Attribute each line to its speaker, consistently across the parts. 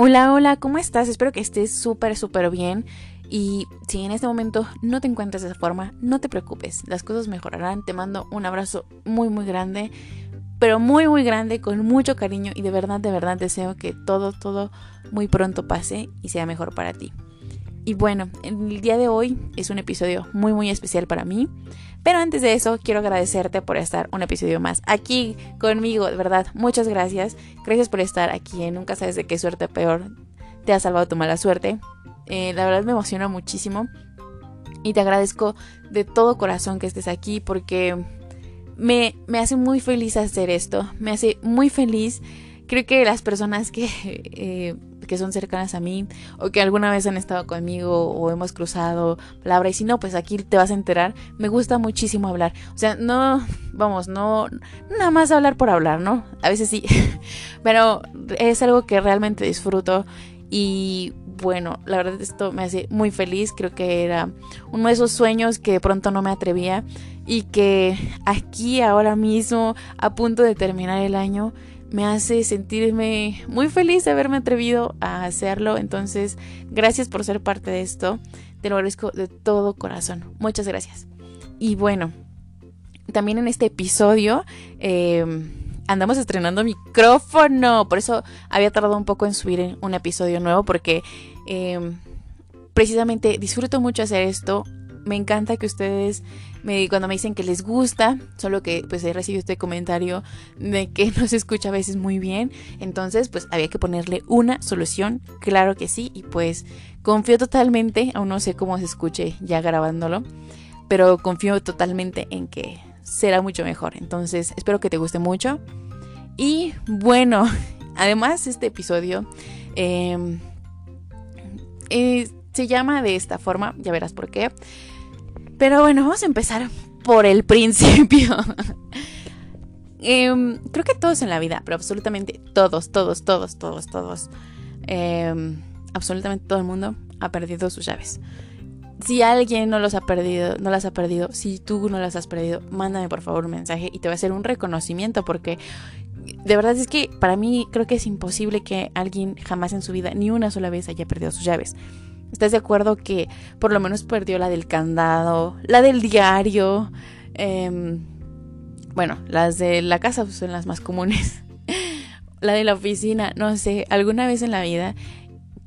Speaker 1: Hola, hola, ¿cómo estás? Espero que estés súper, súper bien. Y si en este momento no te encuentras de esa forma, no te preocupes, las cosas mejorarán. Te mando un abrazo muy, muy grande, pero muy, muy grande, con mucho cariño y de verdad, de verdad deseo que todo, todo muy pronto pase y sea mejor para ti. Y bueno, el día de hoy es un episodio muy, muy especial para mí. Pero antes de eso, quiero agradecerte por estar un episodio más aquí conmigo, de verdad, muchas gracias. Gracias por estar aquí Nunca sabes de qué suerte peor te ha salvado tu mala suerte. Eh, la verdad me emociona muchísimo y te agradezco de todo corazón que estés aquí porque me, me hace muy feliz hacer esto, me hace muy feliz. Creo que las personas que eh, que son cercanas a mí o que alguna vez han estado conmigo o hemos cruzado palabra y si no, pues aquí te vas a enterar. Me gusta muchísimo hablar. O sea, no, vamos, no, nada más hablar por hablar, ¿no? A veces sí, pero es algo que realmente disfruto y bueno, la verdad esto me hace muy feliz, creo que era uno de esos sueños que de pronto no me atrevía y que aquí ahora mismo a punto de terminar el año me hace sentirme muy feliz de haberme atrevido a hacerlo. Entonces, gracias por ser parte de esto. Te lo agradezco de todo corazón. Muchas gracias. Y bueno, también en este episodio em, andamos estrenando micrófono. Por eso había tardado un poco en subir un episodio nuevo porque em, precisamente disfruto mucho hacer esto me encanta que ustedes cuando me dicen que les gusta, solo que pues he recibido este comentario de que no se escucha a veces muy bien, entonces pues había que ponerle una solución, claro que sí, y pues confío totalmente, aún no sé cómo se escuche ya grabándolo, pero confío totalmente en que será mucho mejor, entonces espero que te guste mucho. Y bueno, además este episodio em, se llama de esta forma, ya verás por qué. Pero bueno, vamos a empezar por el principio. Em, creo que todos en la vida, pero absolutamente todos, todos, todos, todos, todos. Em, absolutamente todo el mundo ha perdido sus llaves. Si alguien no los ha perdido, no las ha perdido, si tú no las has perdido, mándame por favor un mensaje y te voy a hacer un reconocimiento porque de verdad es que para mí creo que es imposible que alguien jamás en su vida ni una sola vez haya perdido sus llaves. ¿Estás de acuerdo que por lo menos perdió la del candado, la del diario? Em, bueno, las de la casa pues, son las más comunes. la de la oficina, no sé, alguna vez en la vida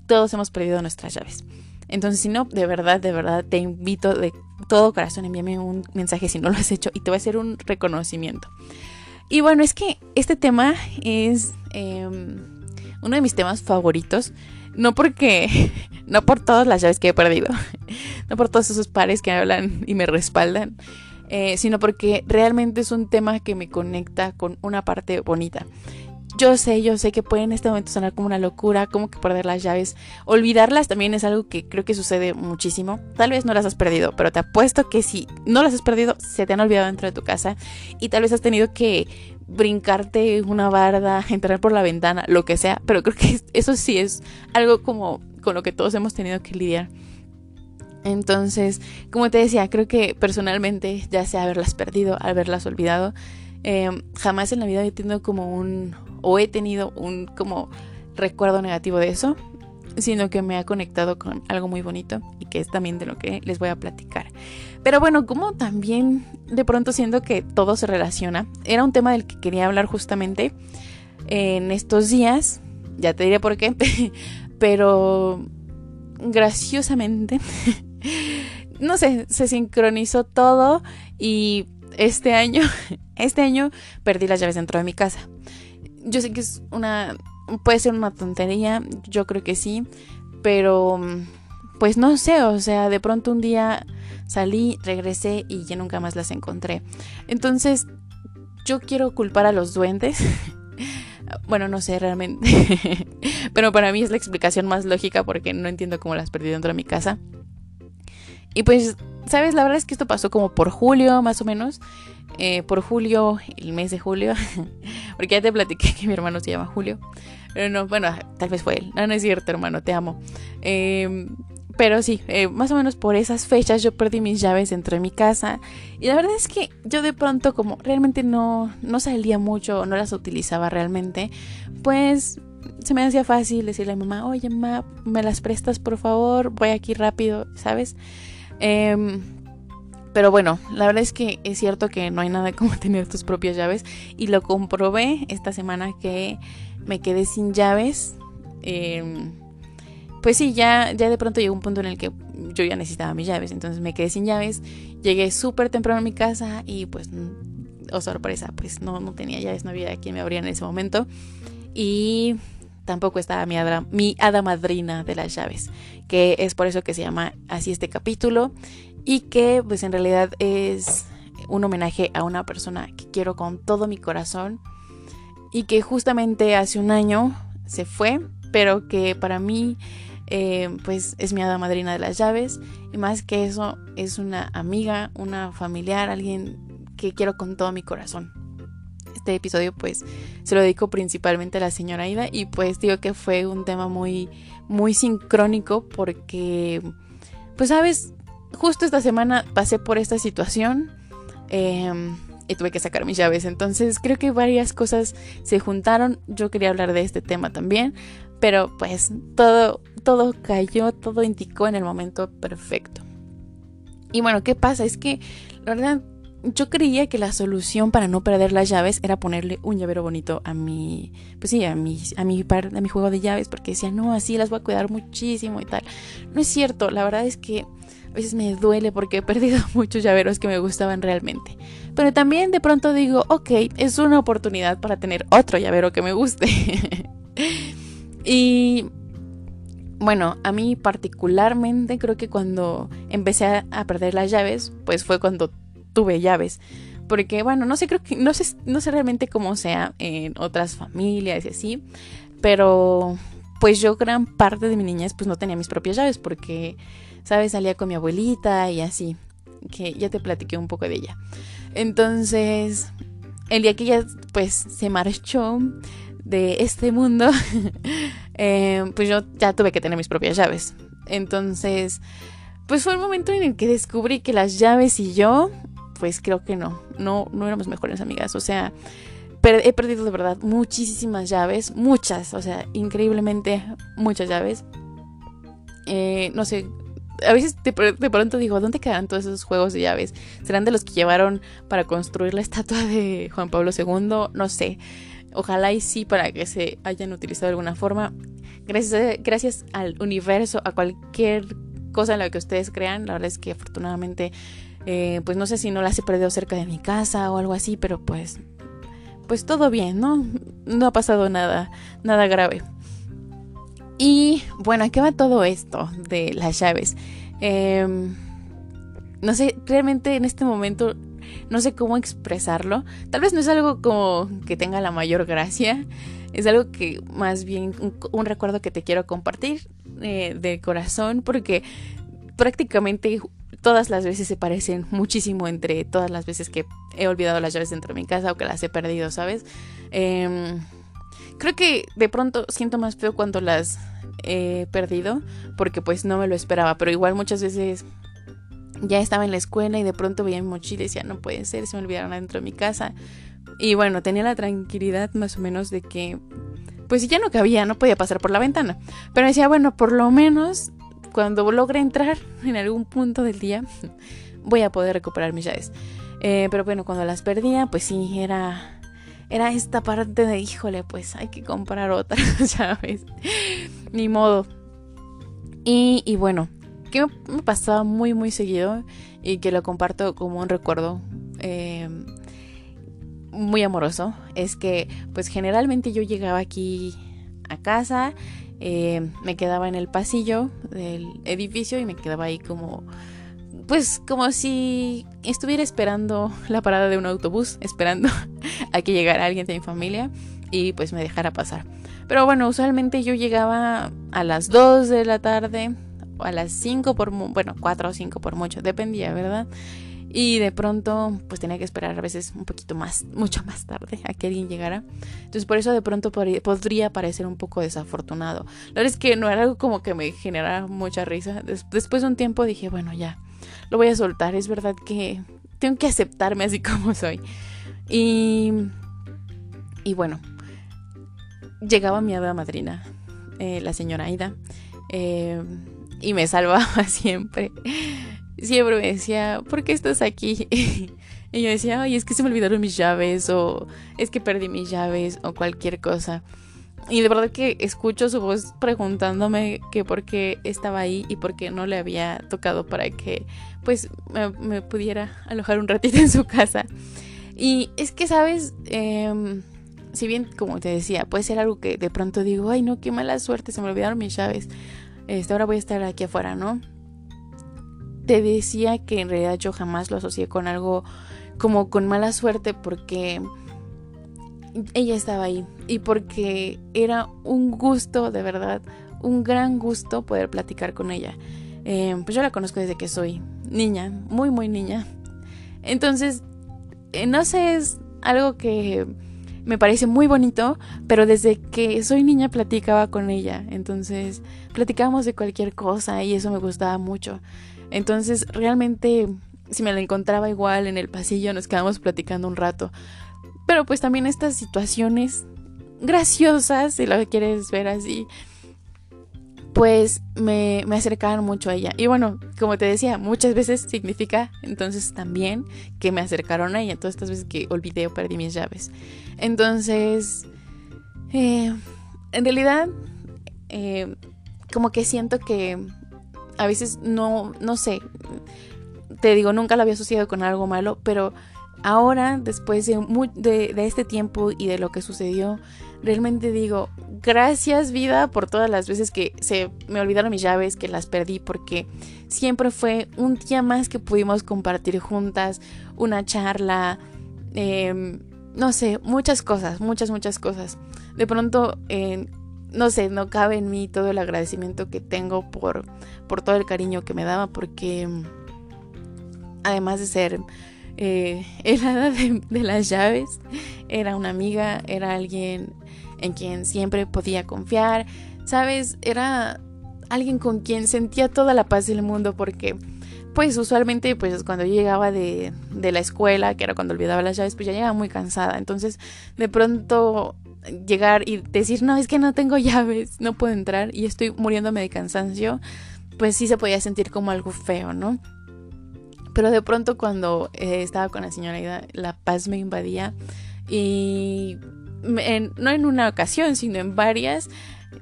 Speaker 1: todos hemos perdido nuestras llaves. Entonces, si no, de verdad, de verdad, te invito de todo corazón, envíame un mensaje si no lo has hecho y te voy a hacer un reconocimiento. Y bueno, es que este tema es em, uno de mis temas favoritos. No porque, no por todas las llaves que he perdido, no por todos esos pares que hablan y me respaldan, eh, sino porque realmente es un tema que me conecta con una parte bonita. Yo sé, yo sé que puede en este momento sonar como una locura, como que perder las llaves. Olvidarlas también es algo que creo que sucede muchísimo. Tal vez no las has perdido, pero te apuesto que si no las has perdido, se te han olvidado dentro de tu casa y tal vez has tenido que brincarte una barda, entrar por la ventana, lo que sea, pero creo que eso sí es algo como con lo que todos hemos tenido que lidiar. Entonces, como te decía, creo que personalmente, ya sea haberlas perdido, haberlas olvidado, em, jamás en la vida he tenido como un, o he tenido un como recuerdo negativo de eso sino que me ha conectado con algo muy bonito y que es también de lo que les voy a platicar. Pero bueno, como también de pronto siento que todo se relaciona, era un tema del que quería hablar justamente en estos días, ya te diré por qué, pero graciosamente, no sé, se sincronizó todo y este año, este año perdí las llaves dentro de mi casa. Yo sé que es una puede ser una tontería, yo creo que sí, pero pues no sé, o sea, de pronto un día salí, regresé y ya nunca más las encontré. Entonces, yo quiero culpar a los duendes. bueno, no sé realmente, pero para mí es la explicación más lógica porque no entiendo cómo las perdí dentro de mi casa. Y pues, ¿sabes? La verdad es que esto pasó como por julio, más o menos. Eh, por julio, el mes de julio. porque ya te platiqué que mi hermano se llama Julio. Pero no, bueno, tal vez fue él. No, no es cierto, hermano, te amo. Em, pero sí, eh, más o menos por esas fechas yo perdí mis llaves dentro de mi casa. Y la verdad es que yo de pronto, como realmente no, no salía mucho, no las utilizaba realmente, pues se me hacía fácil decirle a mi mamá, oye, mamá, ¿me las prestas por favor? Voy aquí rápido, ¿sabes? Em, pero bueno, la verdad es que es cierto que no hay nada como tener tus propias llaves. Y lo comprobé esta semana que me quedé sin llaves. Em, pues sí, ya, ya de pronto llegó un punto en el que yo ya necesitaba mis llaves, entonces me quedé sin llaves, llegué súper temprano a mi casa y pues, oh sorpresa, pues no, no tenía llaves, no había quien me abría en ese momento. Y tampoco estaba mi hada, mi hada madrina de las llaves, que es por eso que se llama así este capítulo y que pues en realidad es un homenaje a una persona que quiero con todo mi corazón y que justamente hace un año se fue, pero que para mí eh, pues es mi hada madrina de las llaves. Y más que eso es una amiga, una familiar, alguien que quiero con todo mi corazón. Este episodio pues se lo dedico principalmente a la señora Aida y pues digo que fue un tema muy muy sincrónico porque pues sabes justo esta semana pasé por esta situación em, y tuve que sacar mis llaves. Entonces creo que varias cosas se juntaron. Yo quería hablar de este tema también pero pues todo todo cayó todo indicó en el momento perfecto. Y bueno qué pasa es que la verdad yo creía que la solución para no perder las llaves era ponerle un llavero bonito a mi, pues sí, a mi, a mi par, a mi juego de llaves, porque decía, no, así las voy a cuidar muchísimo y tal. No es cierto, la verdad es que a veces me duele porque he perdido muchos llaveros que me gustaban realmente. Pero también de pronto digo, ok, es una oportunidad para tener otro llavero que me guste. y bueno, a mí particularmente creo que cuando empecé a, perder las llaves, pues fue cuando tuve llaves. Porque, bueno, no sé, creo que, no sé, no sé realmente cómo sea en otras familias y así, pero pues yo gran parte de mi niñez pues no tenía mis propias llaves porque, ¿sabes? Salía con mi abuelita y así, que ya te platiqué un poco de ella. Entonces, el día que ella pues se marchó de este mundo, eh, pues yo ya tuve que tener mis propias llaves. Entonces, pues fue el momento en el que descubrí que las llaves y yo pues creo que no, no, no éramos mejores amigas. O sea, he perdido de verdad muchísimas llaves, muchas, o sea, increíblemente muchas llaves. Eh, no sé, a veces de, pronto digo, ¿dónde quedan todos esos juegos de llaves? ¿Serán de los que llevaron para construir la estatua de Juan Pablo II? No sé. Ojalá y sí para que se hayan utilizado de alguna forma. Gracias, gracias al universo, a cualquier cosa en la que ustedes crean. La verdad es que afortunadamente eh, pues no sé si no las he perdido cerca de mi casa o algo así, pero pues, pues todo bien, ¿no? No ha pasado nada, nada grave. Y bueno, ¿a qué va todo esto de las llaves? Em, no sé, realmente en este momento no sé cómo expresarlo. Tal vez no es algo como que tenga la mayor gracia. Es algo que más bien un, recuerdo que te quiero compartir eh, de corazón porque prácticamente todas las veces se parecen muchísimo entre todas las veces que he olvidado las llaves dentro de mi casa o que las he perdido, ¿sabes? Em, creo que de pronto siento más feo cuando las he perdido porque pues no me lo esperaba, pero igual muchas veces ya estaba en la escuela y de pronto veía mi mochila y decía, no puede ser, se me olvidaron adentro de mi casa. Y bueno, tenía la tranquilidad más o menos de que pues ya no cabía, no podía pasar por la ventana. Pero decía, bueno, por lo menos cuando logre entrar en algún punto del día, voy a poder recuperar mis llaves. Eh, pero bueno, cuando las perdía, pues sí, era, era esta parte de, híjole, pues hay que comprar otra, ¿sabes? Ni modo. Y, y bueno, que me pasaba muy, muy seguido y que lo comparto como un recuerdo eh, muy amoroso, es que pues generalmente yo llegaba aquí a casa eh, me quedaba en el pasillo del edificio y me quedaba ahí como pues como si estuviera esperando la parada de un autobús, esperando a que llegara alguien de mi familia y pues me dejara pasar. Pero bueno, usualmente yo llegaba a las 2 de la tarde o a las 5 por, bueno, 4 o 5 por mucho, dependía, ¿verdad? Y de pronto, pues tenía que esperar a veces un poquito más, mucho más tarde a que alguien llegara. Entonces, por eso de pronto podría parecer un poco desafortunado. La verdad es que no era algo como que me generara mucha risa. Después de un tiempo dije, bueno, ya, lo voy a soltar. Es verdad que tengo que aceptarme así como soy. Y, y bueno, llegaba mi hada madrina, eh, la señora Aida, eh, y me salvaba siempre. Siempre me decía, ¿por qué estás aquí? y yo decía, ay, es que se me olvidaron mis llaves, o es que perdí mis llaves, o cualquier cosa. Y de verdad que escucho su voz preguntándome que por qué estaba ahí y por qué no le había tocado para que pues me, pudiera alojar un ratito en su casa. Y es que, ¿sabes? Em, si bien, como te decía, puede ser algo que de pronto digo, ay no, qué mala suerte, se me olvidaron mis llaves. Este, ahora voy a estar aquí afuera, ¿no? Te decía que en realidad yo jamás lo asocié con algo como con mala suerte porque ella estaba ahí y porque era un gusto, de verdad, un gran gusto poder platicar con ella. Em, pues yo la conozco desde que soy niña, muy, muy niña. Entonces, eh, no sé, es algo que me parece muy bonito, pero desde que soy niña platicaba con ella, entonces platicábamos de cualquier cosa y eso me gustaba mucho. Entonces realmente si me la encontraba igual en el pasillo nos quedamos platicando un rato. Pero pues también estas situaciones graciosas, si lo quieres ver así, pues me, me acercaron mucho a ella. Y bueno, como te decía, muchas veces significa entonces también que me acercaron a ella. Todas estas veces que olvidé o perdí mis llaves. Entonces, eh, en realidad, eh, como que siento que a veces no, no sé, te digo, nunca lo había asociado con algo malo, pero ahora, después de, este tiempo y de lo que sucedió, realmente digo, gracias vida por todas las veces que se me olvidaron mis llaves, que las perdí, porque siempre fue un día más que pudimos compartir juntas, una charla, em, no sé, muchas cosas, muchas, muchas cosas. De pronto, no sé, no cabe en mí todo el agradecimiento que tengo por, por todo el cariño que me daba, porque además de ser eh, el hada de, las llaves, era una amiga, era alguien en quien siempre podía confiar, ¿sabes? Era alguien con quien sentía toda la paz del mundo porque pues usualmente pues cuando yo llegaba de, de, la escuela, que era cuando olvidaba las llaves, pues ya llegaba muy cansada. Entonces de pronto llegar y decir, no, es que no tengo llaves, no puedo entrar y estoy muriéndome de cansancio, pues sí se podía sentir como algo feo, ¿no? Pero de pronto cuando eh, estaba con la señora Ida, la paz me invadía y no en una ocasión, sino en varias,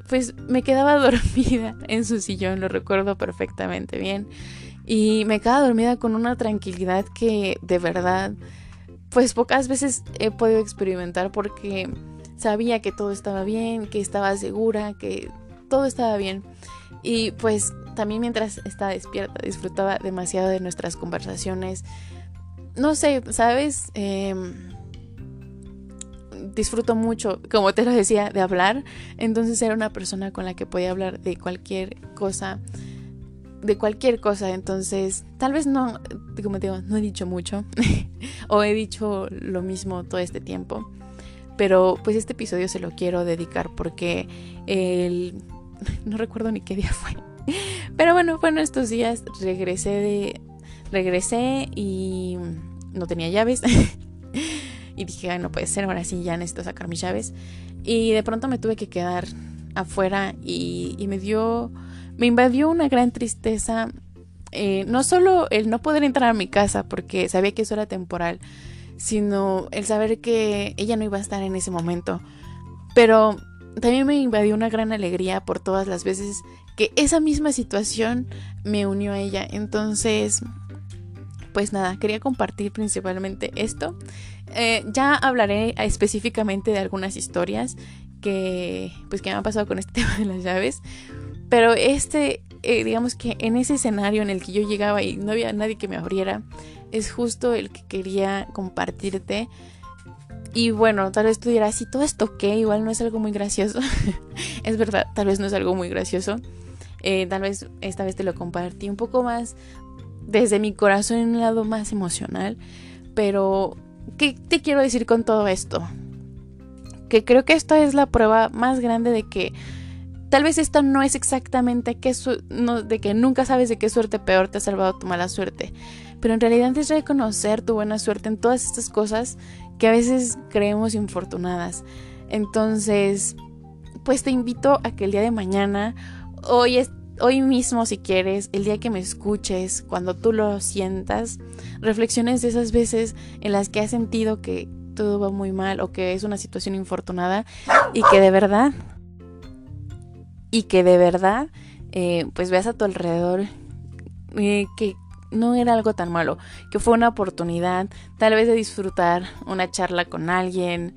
Speaker 1: pues me quedaba dormida en su sillón, lo recuerdo perfectamente bien. Y me quedaba dormida con una tranquilidad que de verdad, pues pocas veces he podido experimentar porque sabía que todo estaba bien, que estaba segura, que todo estaba bien. Y pues también mientras estaba despierta disfrutaba demasiado de nuestras conversaciones. No sé, ¿sabes? Eh, disfruto mucho, como te lo decía, de hablar. Entonces era una persona con la que podía hablar de cualquier cosa, de cualquier cosa. Entonces, tal vez no, como te digo, no he dicho mucho o he dicho lo mismo todo este tiempo. Pero pues este episodio se lo quiero dedicar porque el... no recuerdo ni qué día fue. Pero bueno, bueno, estos días regresé de... Regresé y no tenía llaves. Y dije, ay, no puede ser, ahora sí ya necesito sacar mis llaves. Y de pronto me tuve que quedar afuera y, me dio, me invadió una gran tristeza. Eh, no solo el no poder entrar a mi casa porque sabía que eso era temporal, sino el saber que ella no iba a estar en ese momento. Pero también me invadió una gran alegría por todas las veces que esa misma situación me unió a ella. Entonces, pues nada, quería compartir principalmente esto eh, ya hablaré específicamente de algunas historias que pues que me han pasado con este tema de las llaves. Pero este, eh, digamos que en ese escenario en el que yo llegaba y no había nadie que me abriera, es justo el que quería compartirte. Y bueno, tal vez tú dirás, si todo esto qué, igual no es algo muy gracioso. es verdad, tal vez no es algo muy gracioso. Eh, tal vez esta vez te lo compartí un poco más desde mi corazón en un lado más emocional. Pero ¿Qué te quiero decir con todo esto? Que creo que esta es la prueba más grande de que tal vez esto no es exactamente no, de que nunca sabes de qué suerte peor te ha salvado tu mala suerte, pero en realidad es reconocer tu buena suerte en todas estas cosas que a veces creemos infortunadas. Entonces, pues te invito a que el día de mañana, hoy es hoy mismo si quieres, el día que me escuches, cuando tú lo sientas, reflexiones de esas veces en las que has sentido que todo va muy mal o que es una situación infortunada y que de verdad, y que de verdad, eh, pues veas a tu alrededor eh, que no era algo tan malo, que fue una oportunidad tal vez de disfrutar una charla con alguien,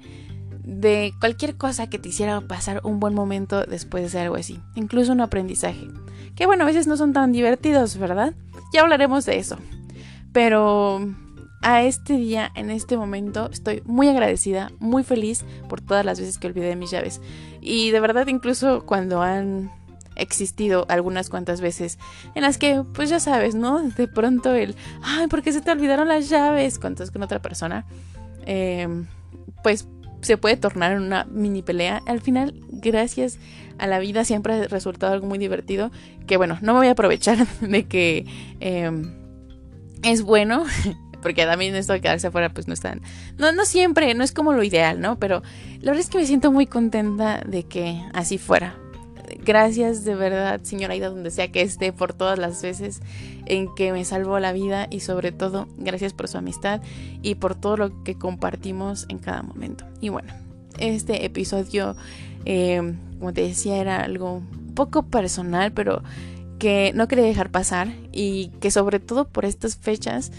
Speaker 1: de cualquier cosa que te hiciera pasar un buen momento después de hacer algo así, incluso un aprendizaje. Que bueno, a veces no son tan divertidos, ¿verdad? Ya hablaremos de eso. Pero a este día, en este momento, estoy muy agradecida, muy feliz por todas las veces que olvidé mis llaves. Y de verdad, incluso cuando han existido algunas cuantas veces en las que, pues ya sabes, ¿no? De pronto el, ay, ¿por qué se te olvidaron las llaves? Cuando con otra persona, eh, pues se puede tornar en una mini pelea. Al final, gracias a la vida, siempre ha resultado algo muy divertido. Que bueno, no me voy a aprovechar de que em, es bueno. Porque también esto de quedarse afuera, pues no es tan. No, no siempre, no es como lo ideal, ¿no? Pero la verdad es que me siento muy contenta de que así fuera. Gracias de verdad, señora Aida, donde sea que esté, por todas las veces en que me salvó la vida y sobre todo gracias por su amistad y por todo lo que compartimos en cada momento. Y bueno, este episodio, eh, como te decía, era algo poco personal, pero que no quería dejar pasar y que sobre todo por estas fechas,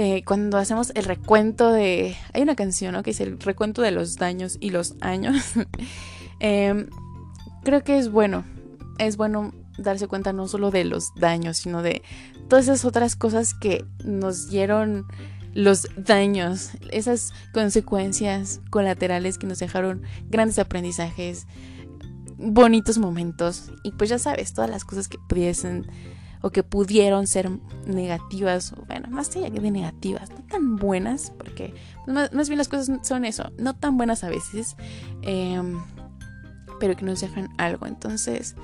Speaker 1: eh, cuando hacemos el recuento de... Hay una canción, ¿no? Que es el recuento de los daños y los años. eh, creo que es bueno, es bueno darse cuenta no solo de los daños, sino de todas esas otras cosas que nos dieron los daños, esas consecuencias colaterales que nos dejaron grandes aprendizajes, bonitos momentos y pues ya sabes, todas las cosas que pudiesen o que pudieron ser negativas, o bueno, más allá de negativas, no tan buenas, porque más, bien las cosas son eso, no tan buenas a veces. Eh, pero que nos dejan algo. Entonces,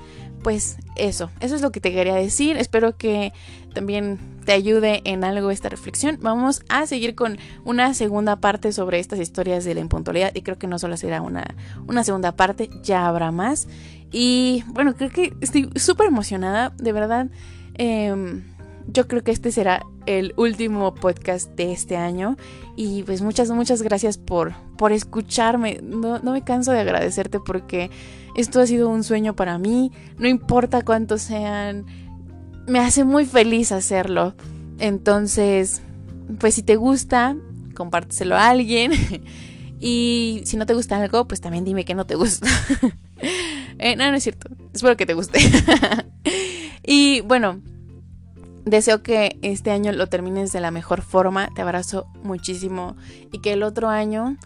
Speaker 1: pues eso, eso es lo que te quería decir. Espero que también te ayude en algo esta reflexión. Vamos a seguir con una segunda parte sobre estas historias de la impuntualidad y creo que no solo será una, una segunda parte, ya habrá más. Y bueno, creo que estoy súper emocionada, de verdad. Em, yo creo que este será el último podcast de este año. Y pues muchas, muchas gracias por, por escucharme. No, no me canso de agradecerte porque esto ha sido un sueño para mí. No importa cuántos sean. Me hace muy feliz hacerlo. Entonces, pues si te gusta, compárteselo a alguien. y si no te gusta algo, pues también dime que no te gusta. eh, no, no es cierto. Espero que te guste. y bueno, Deseo que este año lo termines de la mejor forma. Te abrazo muchísimo. Y que el otro año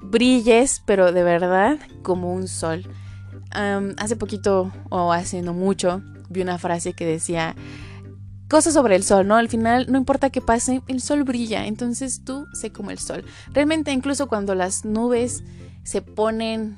Speaker 1: brilles, pero de verdad, como un sol. hace poquito, o hace no mucho, vi una frase que decía cosas sobre el sol, ¿no? Al final, no importa qué pase, el sol brilla. Entonces tú sé como el sol. Realmente, incluso cuando las nubes se ponen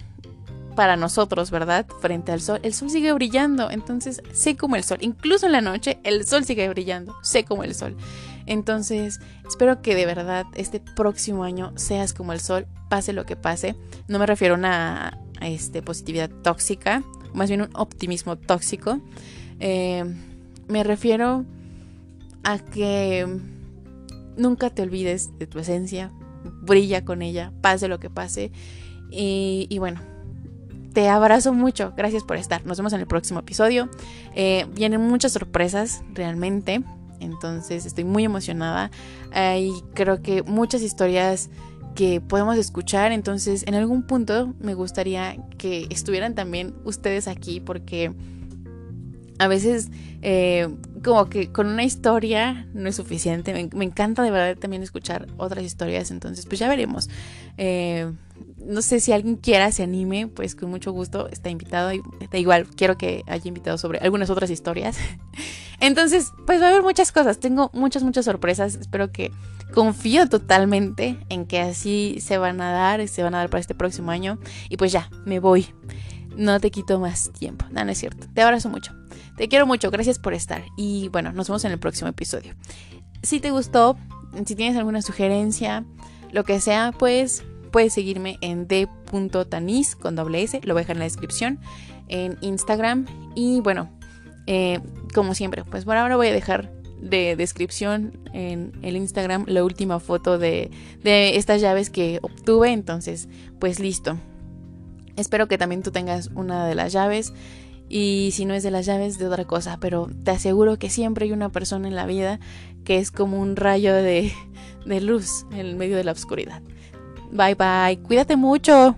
Speaker 1: para nosotros, ¿verdad? Frente al sol, el sol sigue brillando, entonces sé como el sol. Incluso en la noche, el sol sigue brillando, sé como el sol. Entonces, espero que de verdad este próximo año seas como el sol, pase lo que pase. No me refiero a una este, positividad tóxica, más bien un optimismo tóxico. Eh, me refiero a que nunca te olvides de tu esencia, brilla con ella, pase lo que pase. y bueno, te abrazo mucho. Gracias por estar. Nos vemos en el próximo episodio. Eh, vienen muchas sorpresas realmente. Entonces estoy muy emocionada. y creo que muchas historias que podemos escuchar. Entonces en algún punto me gustaría que estuvieran también ustedes aquí porque a veces eh, como que con una historia no es suficiente. Me, encanta de verdad también escuchar otras historias. Entonces pues ya veremos. Eh, no sé si alguien quiera, se anime, pues con mucho gusto está invitado. Igual, quiero que haya invitado sobre algunas otras historias. Entonces, pues va a haber muchas cosas. Tengo muchas, muchas sorpresas. Espero que confío totalmente en que así se van a dar, se van a dar para este próximo año. Y pues ya, me voy. No te quito más tiempo. No, no es cierto. Te abrazo mucho. Te quiero mucho. Gracias por estar. Y bueno, nos vemos en el próximo episodio. Si te gustó, si tienes alguna sugerencia, lo que sea, pues puedes seguirme en d.tanis con doble S, lo voy a dejar en la descripción, en Instagram. Y bueno, eh, como siempre, pues por ahora voy a dejar de descripción en el Instagram la última foto de, de estas llaves que obtuve. Entonces, pues listo. Espero que también tú tengas una de las llaves y si no es de las llaves de otra cosa, pero te aseguro que siempre hay una persona en la vida que es como un rayo de, de luz en medio de la oscuridad. Bye bye, cuídate mucho.